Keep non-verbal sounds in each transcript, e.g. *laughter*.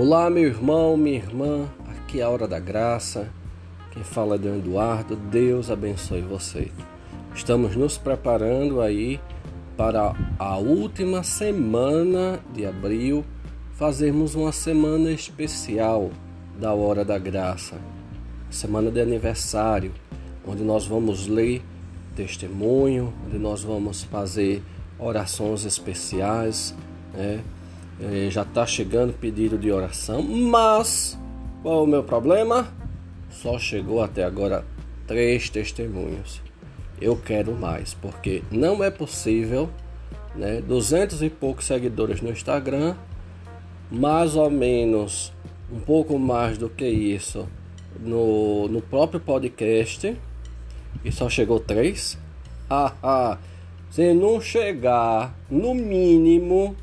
Olá, meu irmão, minha irmã, aqui é a Hora da Graça. Quem fala é o Eduardo. Deus abençoe você. Estamos nos preparando aí para a última semana de abril, fazermos uma semana especial da Hora da Graça, semana de aniversário, onde nós vamos ler testemunho, onde nós vamos fazer orações especiais, né? É, já está chegando pedido de oração, mas qual o meu problema? Só chegou até agora três testemunhos. Eu quero mais, porque não é possível, né? 200 e poucos seguidores no Instagram, mais ou menos um pouco mais do que isso no, no próprio podcast, e só chegou três. Ah, ah, se não chegar no mínimo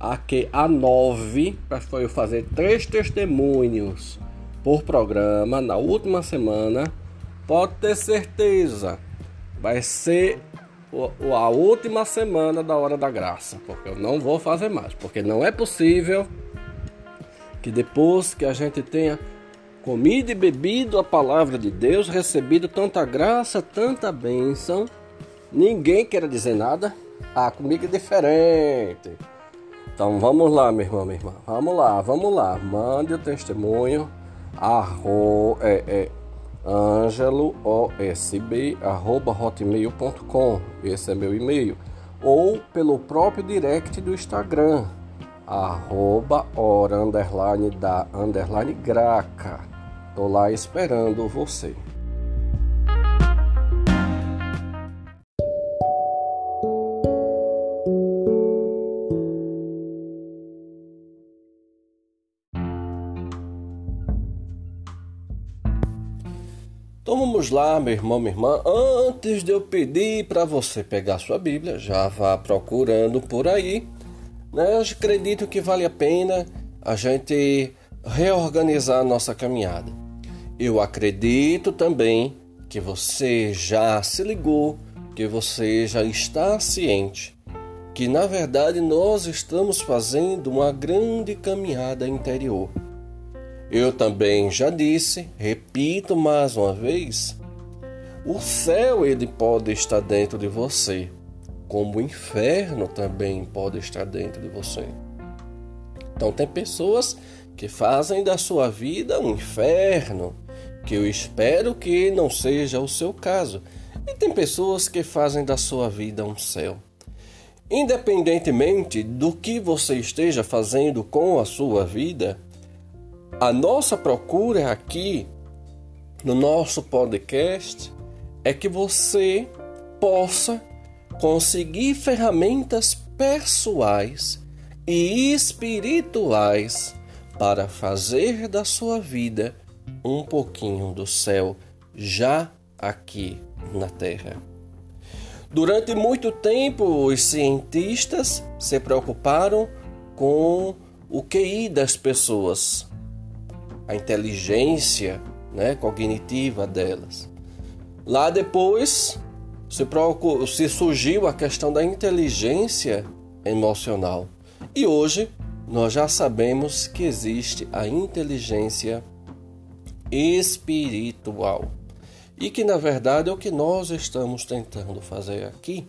aqui a nove para eu fazer três testemunhos por programa na última semana, pode ter certeza, vai ser a última semana da hora da graça, porque eu não vou fazer mais, porque não é possível que depois que a gente tenha comido e bebido a palavra de Deus, recebido tanta graça, tanta bênção, ninguém queira dizer nada. Ah, comigo é diferente. Então vamos lá, meu irmão, minha irmã. Vamos lá, vamos lá. Mande o testemunho. Arro, é, é, hotmail.com. Esse é meu e-mail. Ou pelo próprio direct do Instagram. Arroba hora underline da underline graca. Tô lá esperando você. Então vamos lá, meu irmão, minha irmã. Antes de eu pedir para você pegar sua Bíblia, já vá procurando por aí. Né? Eu acredito que vale a pena a gente reorganizar a nossa caminhada. Eu acredito também que você já se ligou, que você já está ciente que na verdade nós estamos fazendo uma grande caminhada interior eu também já disse, repito mais uma vez, o céu ele pode estar dentro de você, como o inferno também pode estar dentro de você. Então tem pessoas que fazem da sua vida um inferno, que eu espero que não seja o seu caso. E tem pessoas que fazem da sua vida um céu. Independentemente do que você esteja fazendo com a sua vida, a nossa procura aqui no nosso podcast é que você possa conseguir ferramentas pessoais e espirituais para fazer da sua vida um pouquinho do céu já aqui na Terra. Durante muito tempo, os cientistas se preocuparam com o QI das pessoas, a inteligência né, cognitiva delas. Lá depois se, procurou, se surgiu a questão da inteligência emocional. E hoje nós já sabemos que existe a inteligência espiritual. E que na verdade é o que nós estamos tentando fazer aqui.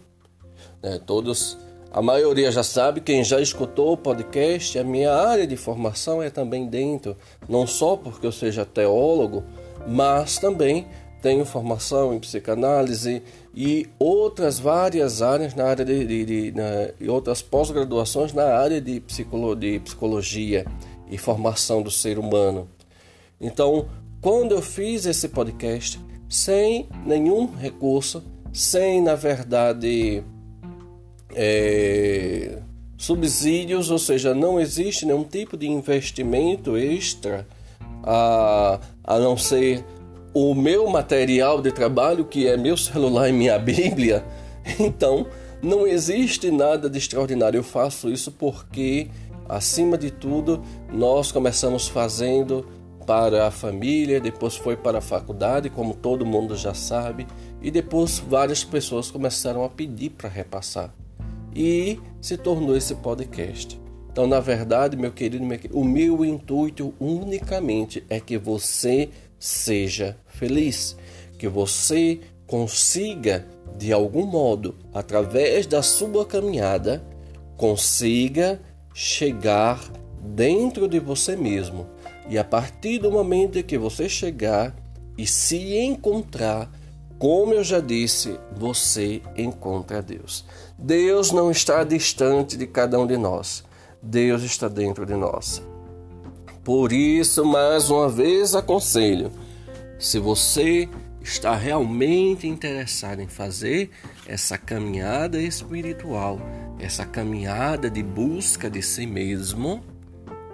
Né? Todos a maioria já sabe, quem já escutou o podcast, a minha área de formação é também dentro, não só porque eu seja teólogo, mas também tenho formação em psicanálise e outras várias áreas na área de, de, de na, e outras pós-graduações na área de, psicolo, de psicologia e formação do ser humano. Então, quando eu fiz esse podcast, sem nenhum recurso, sem na verdade é, subsídios, ou seja, não existe nenhum tipo de investimento extra a, a não ser o meu material de trabalho, que é meu celular e minha *laughs* Bíblia. Então, não existe nada de extraordinário. Eu faço isso porque, acima de tudo, nós começamos fazendo para a família, depois foi para a faculdade, como todo mundo já sabe, e depois várias pessoas começaram a pedir para repassar e se tornou esse podcast. Então, na verdade, meu querido, o meu intuito unicamente é que você seja feliz, que você consiga, de algum modo, através da sua caminhada, consiga chegar dentro de você mesmo. E a partir do momento em que você chegar e se encontrar, como eu já disse, você encontra Deus. Deus não está distante de cada um de nós. Deus está dentro de nós. Por isso, mais uma vez aconselho: se você está realmente interessado em fazer essa caminhada espiritual, essa caminhada de busca de si mesmo,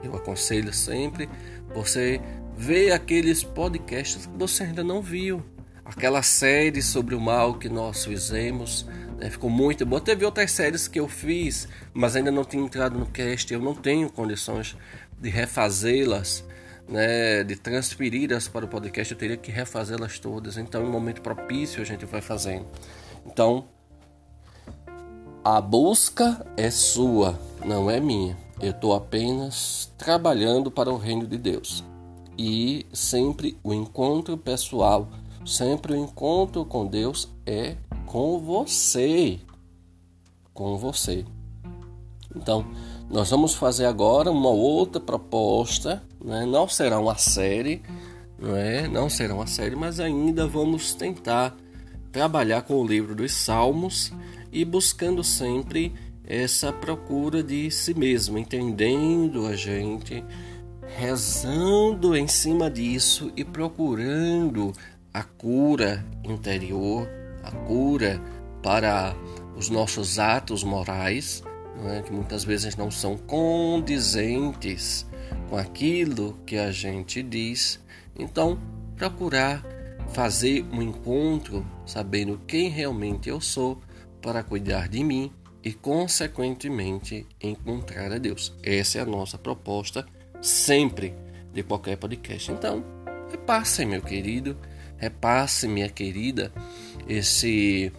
eu aconselho sempre você ver aqueles podcasts que você ainda não viu. Aquela série sobre o mal que nós fizemos, né? ficou muito boa. Teve outras séries que eu fiz, mas ainda não tinha entrado no cast. Eu não tenho condições de refazê-las né, de transferi-las para o podcast, eu teria que refazê-las todas. Então, em um momento propício, a gente vai fazendo. Então, a busca é sua, não é minha. Eu estou apenas trabalhando para o reino de Deus. E sempre o encontro pessoal, sempre o encontro com Deus é com você. Com você. Então, nós vamos fazer agora uma outra proposta, né? não será uma série, não, é? não será uma série, mas ainda vamos tentar trabalhar com o livro dos Salmos e buscando sempre essa procura de si mesmo, entendendo a gente, rezando em cima disso e procurando a cura interior, a cura para os nossos atos morais né, que muitas vezes não são condizentes com aquilo que a gente diz. Então, procurar fazer um encontro sabendo quem realmente eu sou para cuidar de mim e, consequentemente, encontrar a Deus. Essa é a nossa proposta sempre de qualquer podcast. Então, repasse, meu querido, repasse, minha querida, esse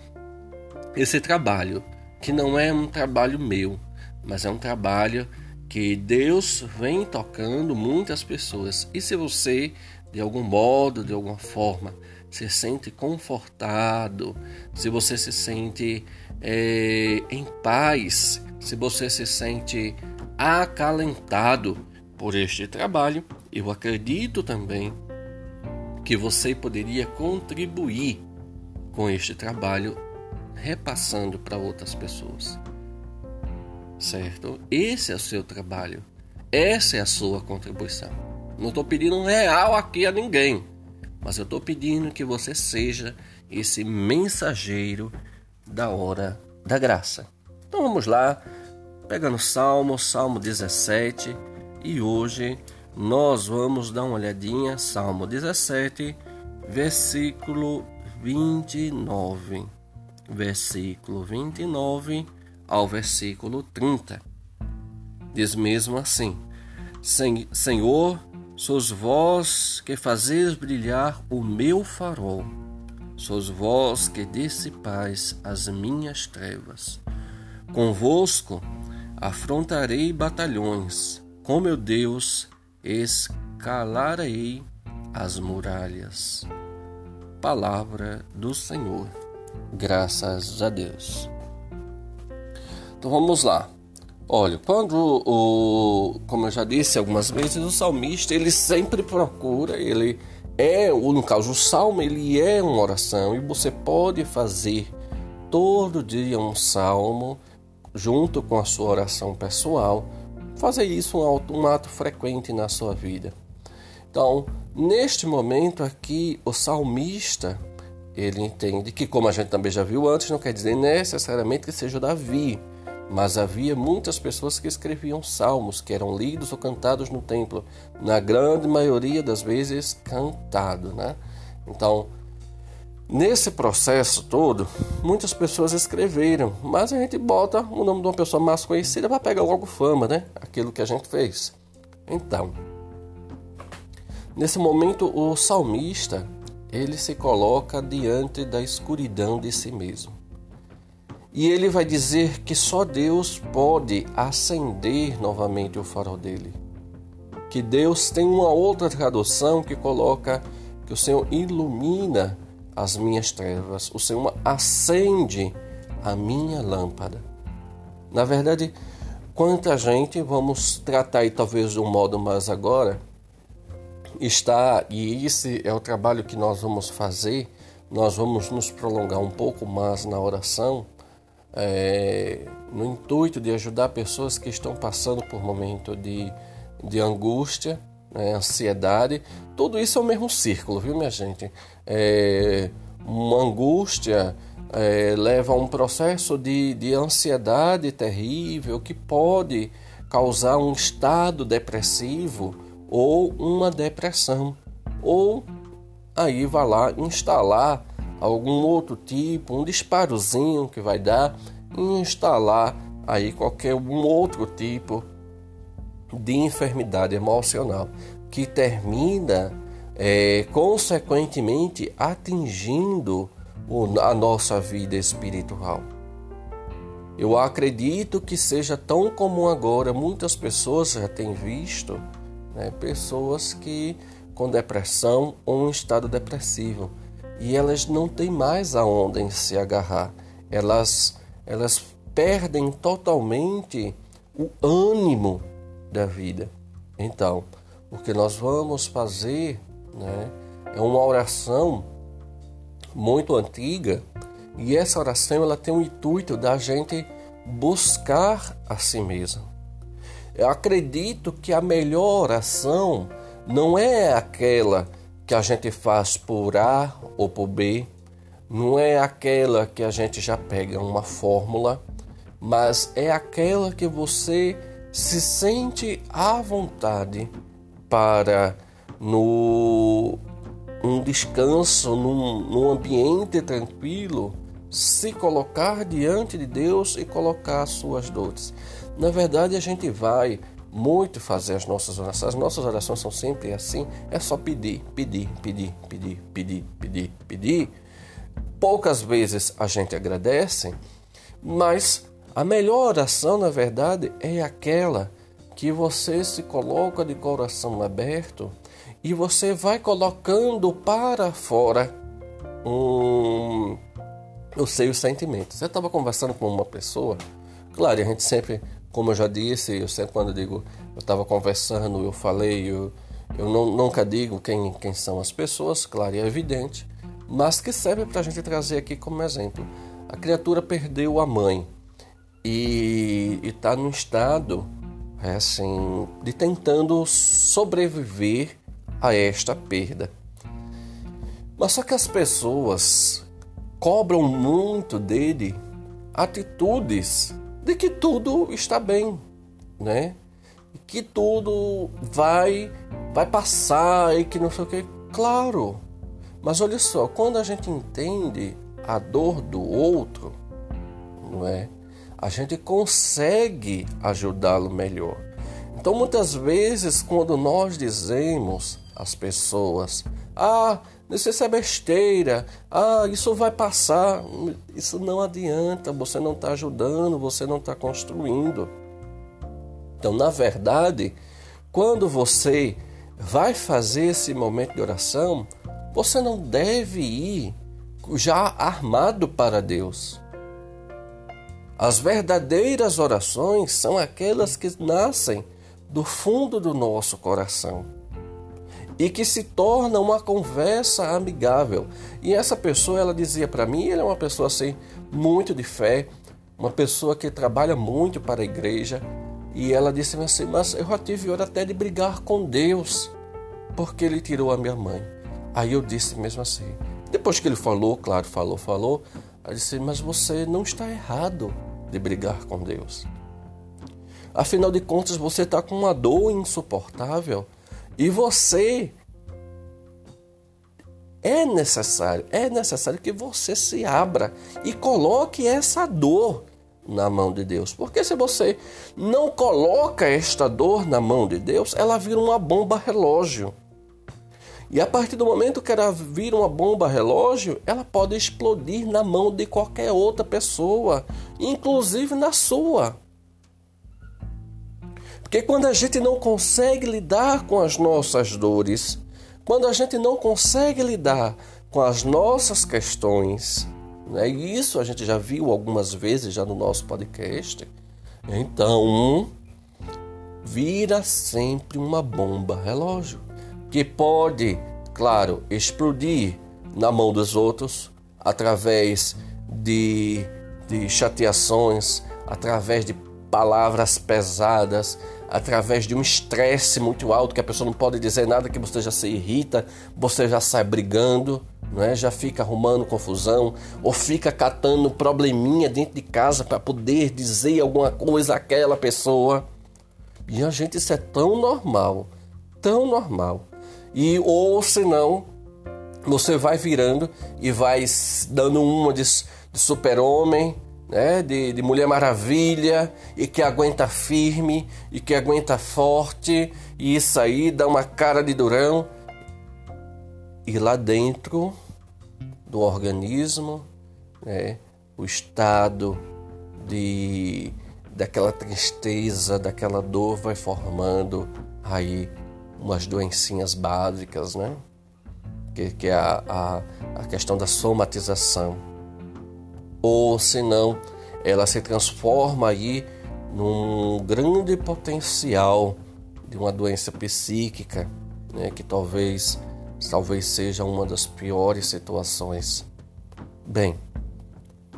esse trabalho que não é um trabalho meu, mas é um trabalho que Deus vem tocando muitas pessoas. E se você, de algum modo, de alguma forma, se sente confortado, se você se sente é, em paz, se você se sente acalentado por este trabalho, eu acredito também que você poderia contribuir com este trabalho repassando para outras pessoas. Certo? Esse é o seu trabalho. Essa é a sua contribuição. Não estou pedindo um real aqui a ninguém, mas eu estou pedindo que você seja esse mensageiro da hora da graça. Então vamos lá, pegando Salmo, Salmo 17, e hoje nós vamos dar uma olhadinha, Salmo 17, versículo 29 versículo 29 ao versículo 30. Diz mesmo assim: Senhor, sois vós que fazeis brilhar o meu farol, sois vós que dissipais as minhas trevas. Convosco afrontarei batalhões, com meu Deus escalarei as muralhas. Palavra do Senhor. Graças a Deus. Então vamos lá. Olha, quando o, como eu já disse algumas vezes, o salmista ele sempre procura, ele é, ou no caso o salmo, ele é uma oração e você pode fazer todo dia um salmo junto com a sua oração pessoal, fazer isso um, um ato frequente na sua vida. Então, neste momento aqui, o salmista ele entende que, como a gente também já viu antes, não quer dizer necessariamente que seja Davi, mas havia muitas pessoas que escreviam salmos que eram lidos ou cantados no templo, na grande maioria das vezes cantado, né? Então, nesse processo todo, muitas pessoas escreveram, mas a gente bota o nome de uma pessoa mais conhecida para pegar logo fama, né? Aquilo que a gente fez. Então, nesse momento o salmista ele se coloca diante da escuridão de si mesmo. E ele vai dizer que só Deus pode acender novamente o farol dele. Que Deus tem uma outra tradução que coloca que o Senhor ilumina as minhas trevas, o Senhor acende a minha lâmpada. Na verdade, quanta gente, vamos tratar aí talvez de um modo mais agora, está, e esse é o trabalho que nós vamos fazer, nós vamos nos prolongar um pouco mais na oração, é, no intuito de ajudar pessoas que estão passando por momento de, de angústia, né, ansiedade. Tudo isso é o mesmo círculo, viu, minha gente? É, uma angústia é, leva a um processo de, de ansiedade terrível que pode causar um estado depressivo ou uma depressão. Ou aí vai lá instalar algum outro tipo, um disparozinho que vai dar instalar aí qualquer um outro tipo de enfermidade emocional que termina é, consequentemente atingindo a nossa vida espiritual. Eu acredito que seja tão comum agora, muitas pessoas já têm visto, né, pessoas que com depressão ou um estado depressivo e elas não têm mais aonde em se agarrar. Elas, elas perdem totalmente o ânimo da vida. Então, o que nós vamos fazer né, é uma oração muito antiga e essa oração ela tem o intuito da gente buscar a si mesmo. Eu acredito que a melhor oração não é aquela que a gente faz por A ou por B, não é aquela que a gente já pega uma fórmula, mas é aquela que você se sente à vontade para no um descanso, num, num ambiente tranquilo, se colocar diante de Deus e colocar as suas dores. Na verdade, a gente vai muito fazer as nossas orações. As nossas orações são sempre assim, é só pedir, pedir, pedir, pedir, pedir, pedir, pedir. Poucas vezes a gente agradece, mas a melhor oração, na verdade, é aquela que você se coloca de coração aberto e você vai colocando para fora um, os seus sentimentos. Eu estava conversando com uma pessoa, claro, a gente sempre, como eu já disse, eu sempre quando eu digo, eu estava conversando, eu falei, eu, eu não, nunca digo quem, quem são as pessoas, claro, é evidente, mas que serve para a gente trazer aqui como exemplo. A criatura perdeu a mãe e está num estado é assim, de tentando sobreviver a esta perda. Mas só que as pessoas cobram muito dele atitudes de que tudo está bem, né? Que tudo vai vai passar e que não sei o que. Claro. Mas olha só, quando a gente entende a dor do outro, não é? A gente consegue ajudá-lo melhor. Então, muitas vezes, quando nós dizemos às pessoas: Ah, isso é besteira, ah, isso vai passar, isso não adianta, você não está ajudando, você não está construindo. Então, na verdade, quando você vai fazer esse momento de oração, você não deve ir já armado para Deus. As verdadeiras orações são aquelas que nascem do fundo do nosso coração e que se torna uma conversa amigável. E essa pessoa, ela dizia para mim, ele é uma pessoa assim muito de fé, uma pessoa que trabalha muito para a igreja, e ela disse assim: "Mas eu já tive hora até de brigar com Deus, porque ele tirou a minha mãe". Aí eu disse mesmo assim. Depois que ele falou, claro, falou, falou, eu disse: "Mas você não está errado de brigar com Deus. Afinal de contas, você está com uma dor insuportável e você é necessário, é necessário que você se abra e coloque essa dor na mão de Deus. Porque se você não coloca esta dor na mão de Deus, ela vira uma bomba relógio. E a partir do momento que ela vira uma bomba relógio, ela pode explodir na mão de qualquer outra pessoa, inclusive na sua. Porque quando a gente não consegue lidar com as nossas dores, quando a gente não consegue lidar com as nossas questões, né? e isso a gente já viu algumas vezes já no nosso podcast, então vira sempre uma bomba relógio que pode, claro, explodir na mão dos outros através de, de chateações, através de palavras pesadas, através de um estresse muito alto que a pessoa não pode dizer nada que você já se irrita, você já sai brigando, não é? Já fica arrumando confusão ou fica catando probleminha dentro de casa para poder dizer alguma coisa àquela pessoa. E a gente isso é tão normal, tão normal. E ou senão você vai virando e vai dando uma de, de super-homem, né? de, de Mulher Maravilha, e que aguenta firme, e que aguenta forte, e isso aí dá uma cara de durão. E lá dentro do organismo, né? o estado de daquela tristeza, daquela dor vai formando aí umas doencinhas básicas, né? Que, que é a, a, a questão da somatização. Ou se não, ela se transforma aí num grande potencial de uma doença psíquica, né? Que talvez, talvez seja uma das piores situações. Bem,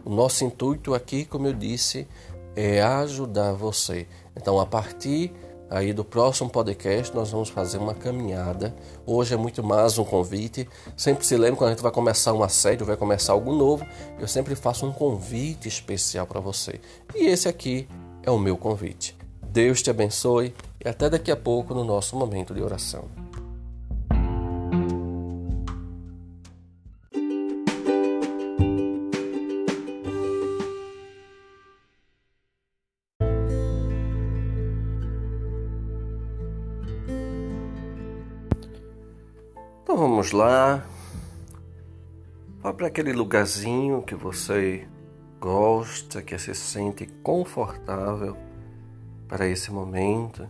o nosso intuito aqui, como eu disse, é ajudar você. Então, a partir aí do próximo podcast nós vamos fazer uma caminhada. Hoje é muito mais um convite. Sempre se lembra quando a gente vai começar uma série, vai começar algo novo, eu sempre faço um convite especial para você. E esse aqui é o meu convite. Deus te abençoe e até daqui a pouco no nosso momento de oração. Vamos lá. Vá para aquele lugarzinho que você gosta, que se sente confortável para esse momento.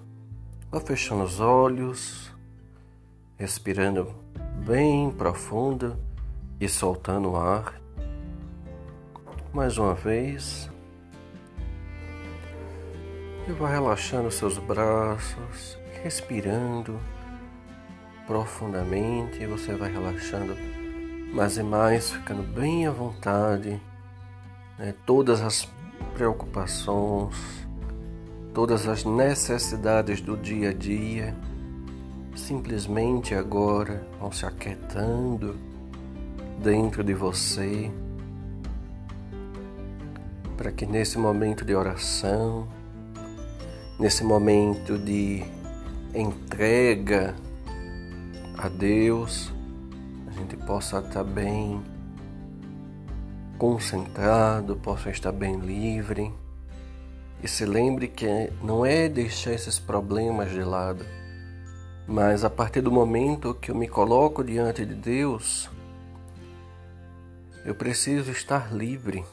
Vá fechando os olhos, respirando bem profundo e soltando o ar. Mais uma vez. E vá relaxando seus braços, respirando profundamente você vai relaxando mais e mais, ficando bem à vontade. Né? Todas as preocupações, todas as necessidades do dia a dia, simplesmente agora vão se aquietando dentro de você, para que nesse momento de oração, nesse momento de entrega, a Deus, a gente possa estar bem concentrado, possa estar bem livre. E se lembre que não é deixar esses problemas de lado, mas a partir do momento que eu me coloco diante de Deus, eu preciso estar livre.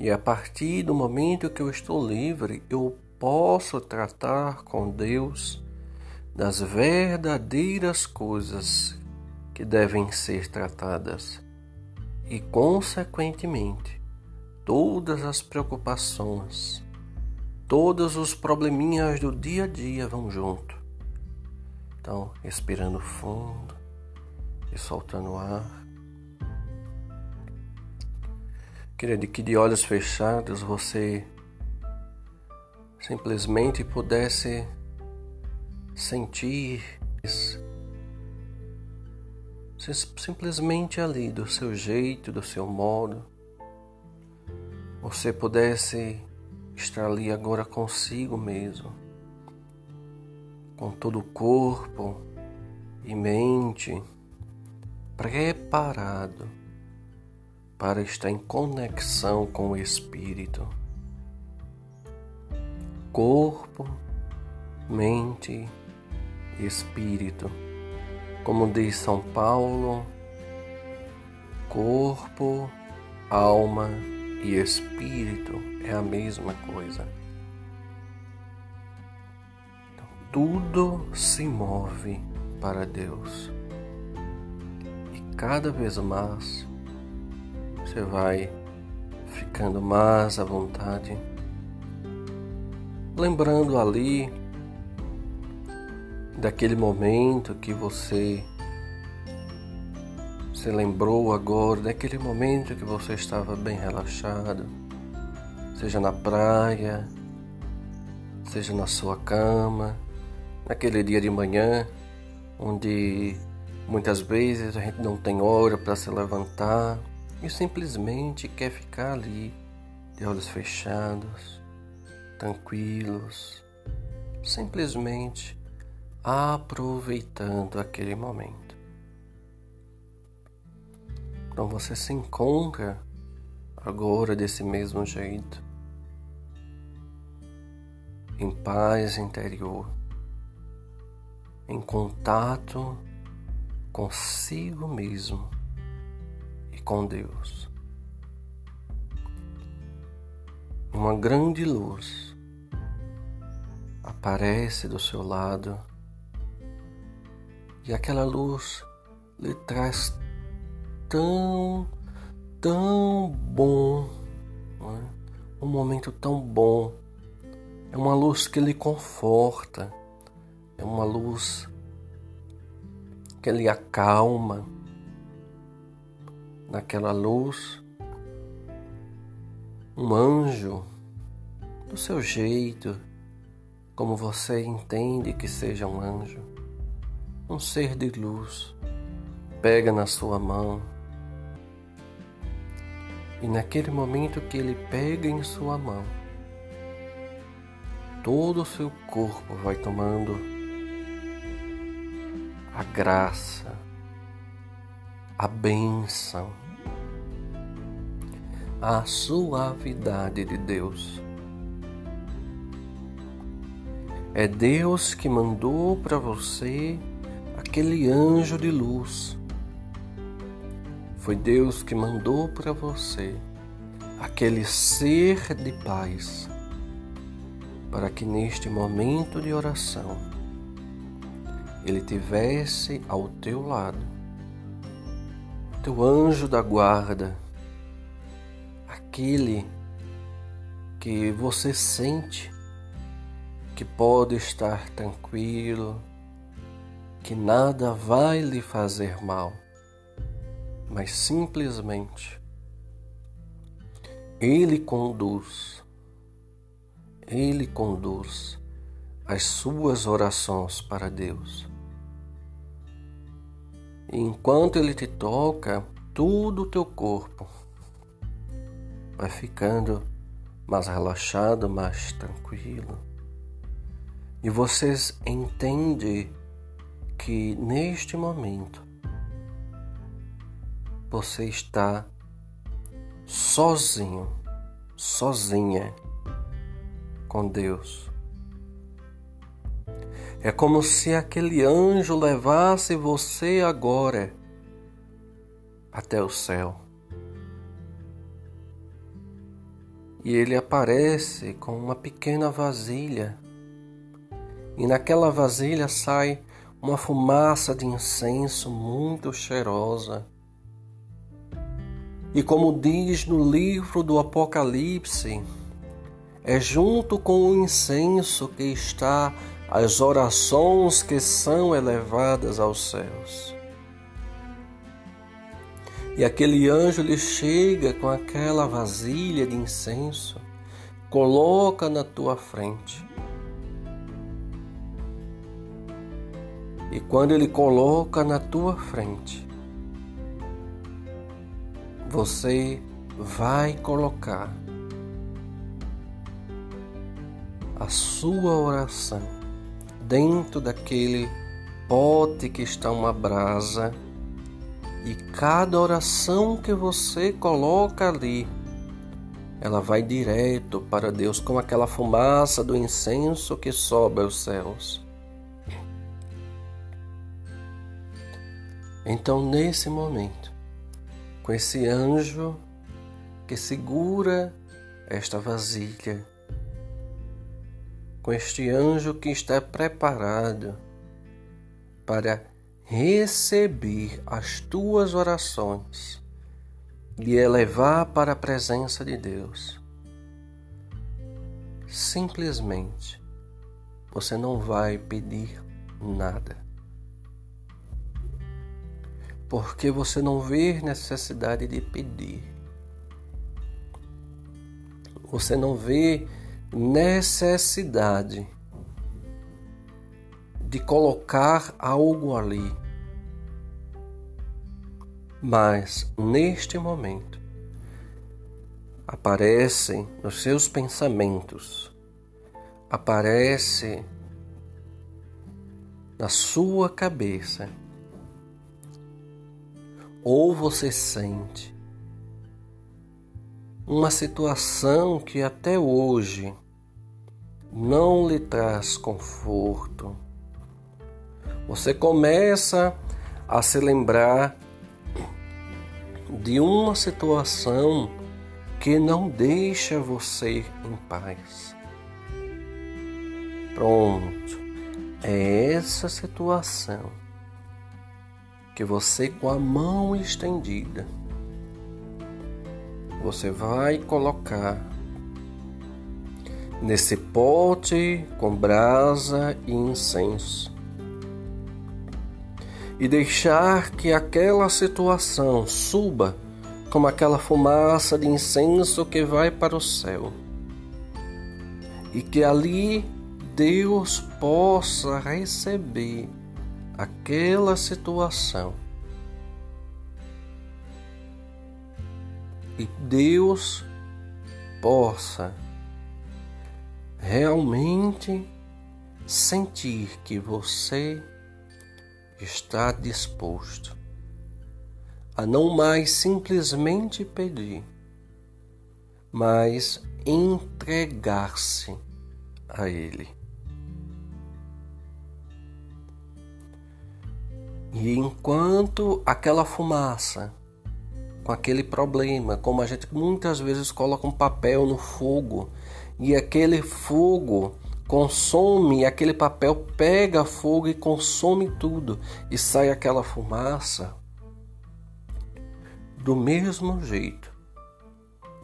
E a partir do momento que eu estou livre, eu posso tratar com Deus das verdadeiras coisas que devem ser tratadas e, consequentemente, todas as preocupações, todos os probleminhas do dia a dia vão junto. Então, respirando fundo e soltando o ar. Queria que de olhos fechados você simplesmente pudesse sentir simplesmente ali do seu jeito, do seu modo, você pudesse estar ali agora consigo mesmo, com todo o corpo e mente preparado para estar em conexão com o Espírito. Corpo, mente espírito. Como diz São Paulo, corpo, alma e espírito é a mesma coisa. Então, tudo se move para Deus. E cada vez mais você vai ficando mais à vontade, lembrando ali daquele momento que você se lembrou agora, daquele momento que você estava bem relaxado, seja na praia, seja na sua cama, naquele dia de manhã, onde muitas vezes a gente não tem hora para se levantar e simplesmente quer ficar ali, de olhos fechados, tranquilos, simplesmente aproveitando aquele momento. Então você se encontra agora desse mesmo jeito, em paz interior, em contato consigo mesmo e com Deus. Uma grande luz aparece do seu lado e aquela luz lhe traz tão, tão bom, é? um momento tão bom. É uma luz que lhe conforta, é uma luz que lhe acalma. Naquela luz, um anjo, do seu jeito, como você entende que seja um anjo um ser de luz pega na sua mão e naquele momento que ele pega em sua mão, todo o seu corpo vai tomando a graça, a bênção, a suavidade de Deus. É Deus que mandou para você aquele anjo de luz. Foi Deus que mandou para você aquele ser de paz, para que neste momento de oração ele tivesse ao teu lado, teu anjo da guarda, aquele que você sente que pode estar tranquilo, que nada vai lhe fazer mal, mas simplesmente Ele conduz, Ele conduz as suas orações para Deus. E enquanto Ele te toca, todo o teu corpo vai ficando mais relaxado, mais tranquilo. E vocês entendem que neste momento você está sozinho, sozinha com Deus. É como se aquele anjo levasse você agora até o céu. E ele aparece com uma pequena vasilha. E naquela vasilha sai uma fumaça de incenso muito cheirosa. E como diz no livro do Apocalipse, é junto com o incenso que está as orações que são elevadas aos céus. E aquele anjo lhe chega com aquela vasilha de incenso, coloca na tua frente E quando ele coloca na tua frente, você vai colocar a sua oração dentro daquele pote que está uma brasa e cada oração que você coloca ali ela vai direto para Deus como aquela fumaça do incenso que sobe aos céus. Então, nesse momento, com esse anjo que segura esta vasilha, com este anjo que está preparado para receber as tuas orações e elevar para a presença de Deus. Simplesmente você não vai pedir nada. Porque você não vê necessidade de pedir. Você não vê necessidade de colocar algo ali. Mas neste momento aparecem nos seus pensamentos, aparece na sua cabeça, ou você sente uma situação que até hoje não lhe traz conforto. Você começa a se lembrar de uma situação que não deixa você em paz. Pronto, é essa situação que você, com a mão estendida, você vai colocar nesse pote com brasa e incenso. E deixar que aquela situação suba como aquela fumaça de incenso que vai para o céu. E que ali Deus possa receber aquela situação e Deus possa realmente sentir que você está disposto a não mais simplesmente pedir, mas entregar-se a Ele. E enquanto aquela fumaça com aquele problema, como a gente muitas vezes coloca um papel no fogo e aquele fogo consome, aquele papel pega fogo e consome tudo e sai aquela fumaça. Do mesmo jeito,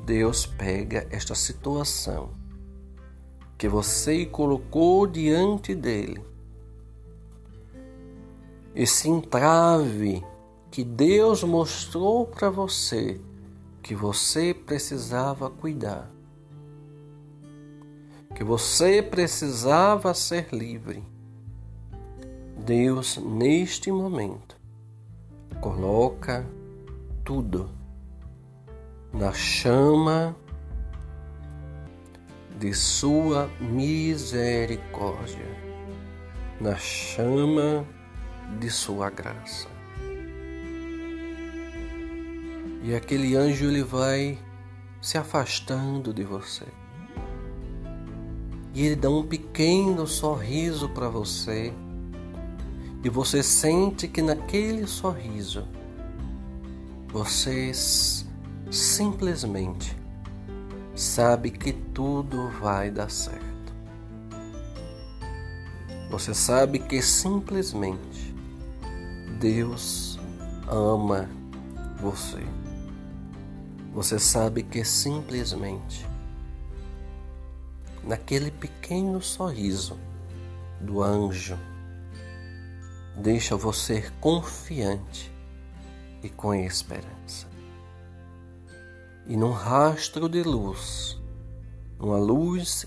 Deus pega esta situação que você colocou diante dele, esse entrave que Deus mostrou para você que você precisava cuidar, que você precisava ser livre. Deus, neste momento, coloca tudo na chama de Sua misericórdia, na chama de Sua graça. E aquele anjo ele vai se afastando de você. E ele dá um pequeno sorriso para você. E você sente que naquele sorriso você simplesmente sabe que tudo vai dar certo. Você sabe que simplesmente Deus ama você. Você sabe que simplesmente naquele pequeno sorriso do anjo deixa você confiante e com esperança. E num rastro de luz, uma luz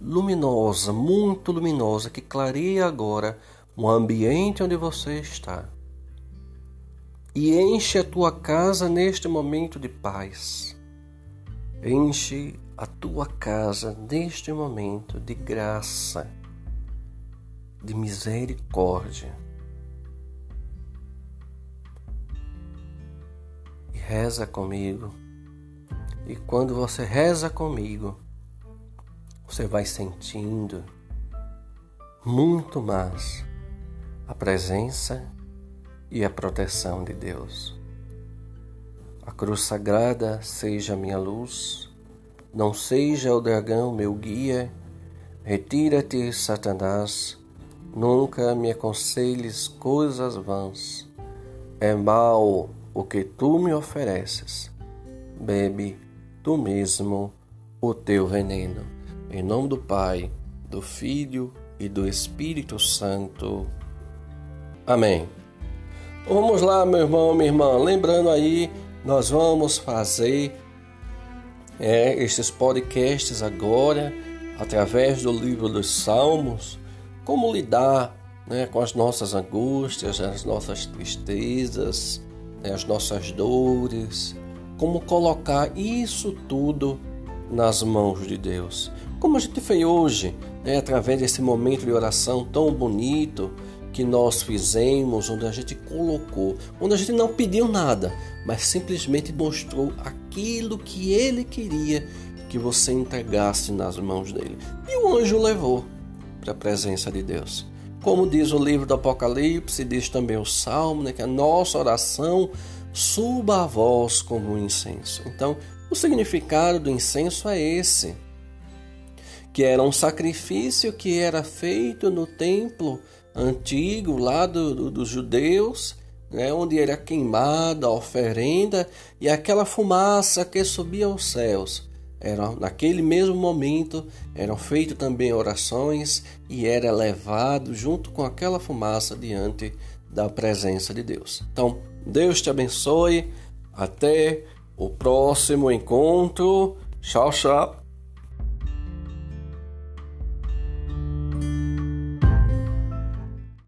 luminosa, muito luminosa, que clareia agora o ambiente onde você está e enche a tua casa neste momento de paz. Enche a tua casa neste momento de graça, de misericórdia. E reza comigo. E quando você reza comigo, você vai sentindo muito mais a presença e a proteção de Deus. A cruz sagrada seja minha luz, não seja o dragão meu guia. Retira-te, Satanás, nunca me aconselhes coisas vãs. É mal o que tu me ofereces. Bebe tu mesmo o teu veneno. Em nome do Pai, do Filho e do Espírito Santo. Amém. Vamos lá, meu irmão, minha irmã. Lembrando aí, nós vamos fazer é, podcasts agora, através do livro dos Salmos, como lidar né, com as nossas angústias, as nossas tristezas, né, as nossas dores, como colocar isso tudo nas mãos de Deus. Como a gente fez hoje, né, através desse momento de oração tão bonito que nós fizemos, onde a gente colocou, onde a gente não pediu nada, mas simplesmente mostrou aquilo que ele queria que você entregasse nas mãos dele. E o anjo levou para a presença de Deus. Como diz o livro do Apocalipse, diz também o Salmo, né, que a nossa oração suba a voz como um incenso. Então, o significado do incenso é esse, que era um sacrifício que era feito no templo antigo lá do, do, dos judeus, né, onde era queimada a oferenda e aquela fumaça que subia aos céus. Era, naquele mesmo momento eram feitas também orações e era levado junto com aquela fumaça diante da presença de Deus. Então, Deus te abençoe. Até o próximo encontro. Tchau, tchau.